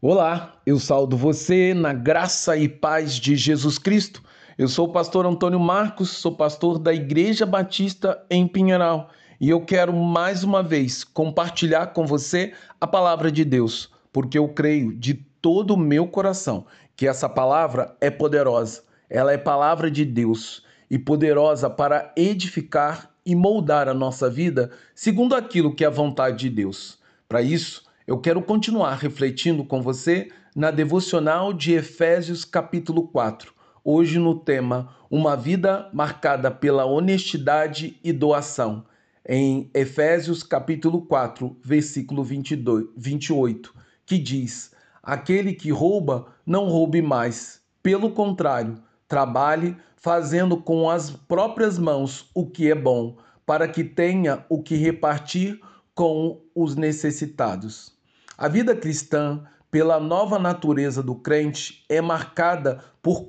Olá, eu saldo você na graça e paz de Jesus Cristo. Eu sou o pastor Antônio Marcos, sou pastor da Igreja Batista em Pinheiral e eu quero mais uma vez compartilhar com você a palavra de Deus, porque eu creio de todo o meu coração que essa palavra é poderosa. Ela é palavra de Deus e poderosa para edificar e moldar a nossa vida segundo aquilo que é a vontade de Deus. Para isso, eu quero continuar refletindo com você na devocional de Efésios, capítulo 4. Hoje, no tema Uma Vida Marcada pela Honestidade e Doação, em Efésios, capítulo 4, versículo 22, 28, que diz: Aquele que rouba, não roube mais. Pelo contrário, trabalhe fazendo com as próprias mãos o que é bom, para que tenha o que repartir com os necessitados. A vida cristã, pela nova natureza do crente, é marcada por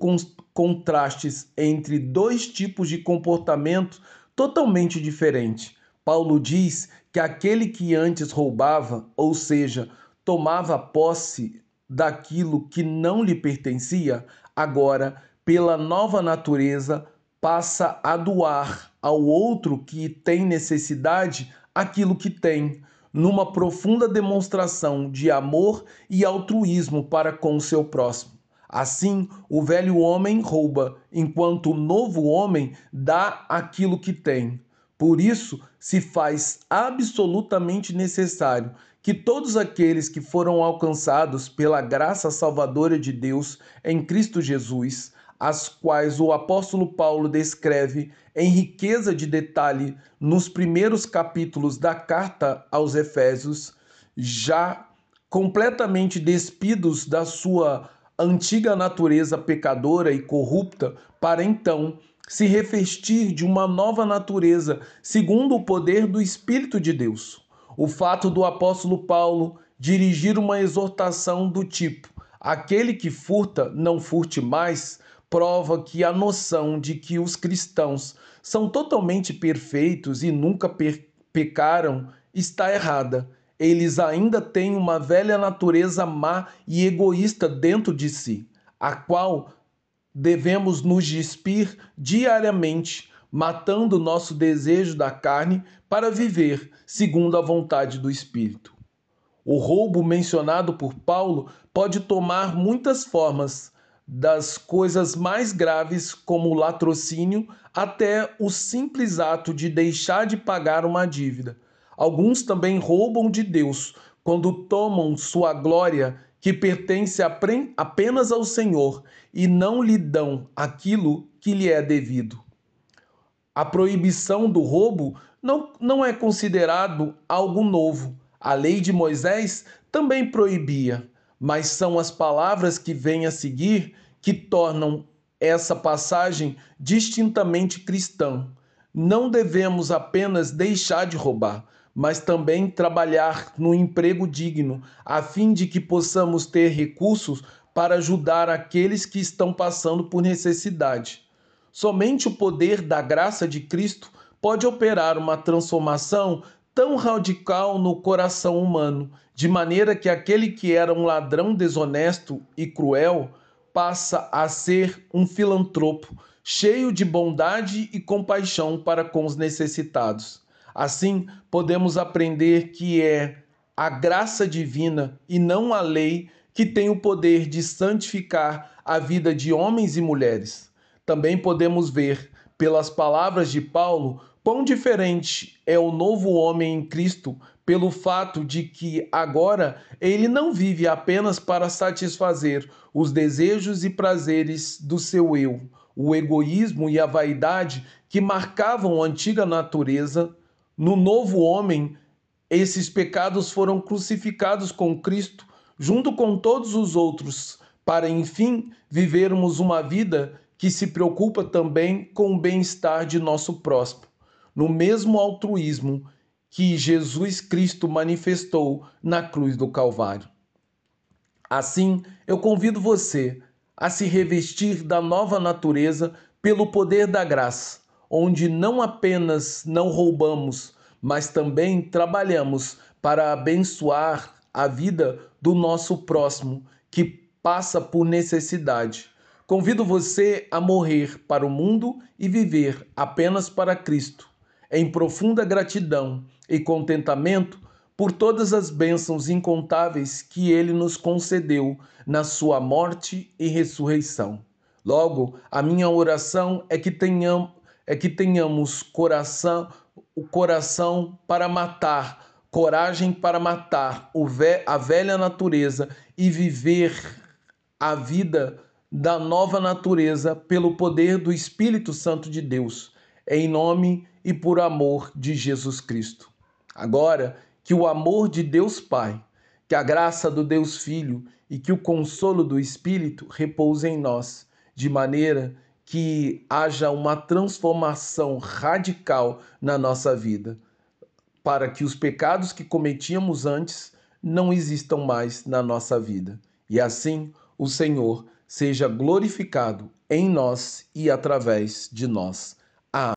contrastes entre dois tipos de comportamento totalmente diferentes. Paulo diz que aquele que antes roubava, ou seja, tomava posse daquilo que não lhe pertencia, agora, pela nova natureza, passa a doar ao outro que tem necessidade aquilo que tem numa profunda demonstração de amor e altruísmo para com o seu próximo. Assim, o velho homem rouba, enquanto o novo homem dá aquilo que tem. Por isso, se faz absolutamente necessário que todos aqueles que foram alcançados pela graça salvadora de Deus em Cristo Jesus as quais o apóstolo Paulo descreve em riqueza de detalhe nos primeiros capítulos da carta aos Efésios, já completamente despidos da sua antiga natureza pecadora e corrupta, para então se revestir de uma nova natureza, segundo o poder do Espírito de Deus. O fato do apóstolo Paulo dirigir uma exortação do tipo: aquele que furta, não furte mais, prova que a noção de que os cristãos são totalmente perfeitos e nunca pecaram está errada. Eles ainda têm uma velha natureza má e egoísta dentro de si, a qual devemos nos despir diariamente, matando nosso desejo da carne para viver segundo a vontade do Espírito. O roubo mencionado por Paulo pode tomar muitas formas, das coisas mais graves, como o latrocínio, até o simples ato de deixar de pagar uma dívida. Alguns também roubam de Deus quando tomam sua glória, que pertence apenas ao Senhor, e não lhe dão aquilo que lhe é devido. A proibição do roubo não, não é considerado algo novo. A lei de Moisés também proibia mas são as palavras que vêm a seguir que tornam essa passagem distintamente cristã. Não devemos apenas deixar de roubar, mas também trabalhar no emprego digno, a fim de que possamos ter recursos para ajudar aqueles que estão passando por necessidade. Somente o poder da graça de Cristo pode operar uma transformação tão radical no coração humano, de maneira que aquele que era um ladrão desonesto e cruel passa a ser um filantropo, cheio de bondade e compaixão para com os necessitados. Assim, podemos aprender que é a graça divina e não a lei que tem o poder de santificar a vida de homens e mulheres. Também podemos ver, pelas palavras de Paulo, Quão diferente é o novo homem em Cristo pelo fato de que agora ele não vive apenas para satisfazer os desejos e prazeres do seu eu, o egoísmo e a vaidade que marcavam a antiga natureza. No novo homem, esses pecados foram crucificados com Cristo junto com todos os outros, para enfim vivermos uma vida que se preocupa também com o bem-estar de nosso próximo no mesmo altruísmo que Jesus Cristo manifestou na cruz do Calvário. Assim, eu convido você a se revestir da nova natureza pelo poder da graça, onde não apenas não roubamos, mas também trabalhamos para abençoar a vida do nosso próximo que passa por necessidade. Convido você a morrer para o mundo e viver apenas para Cristo, em profunda gratidão e contentamento por todas as bênçãos incontáveis que ele nos concedeu na sua morte e ressurreição. Logo, a minha oração é que tenhamos, é que tenhamos coração, o coração para matar, coragem para matar a velha natureza e viver a vida da nova natureza pelo poder do Espírito Santo de Deus, em nome e por amor de Jesus Cristo. Agora, que o amor de Deus Pai, que a graça do Deus Filho e que o consolo do Espírito repousem em nós, de maneira que haja uma transformação radical na nossa vida, para que os pecados que cometíamos antes não existam mais na nossa vida. E assim o Senhor seja glorificado em nós e através de nós.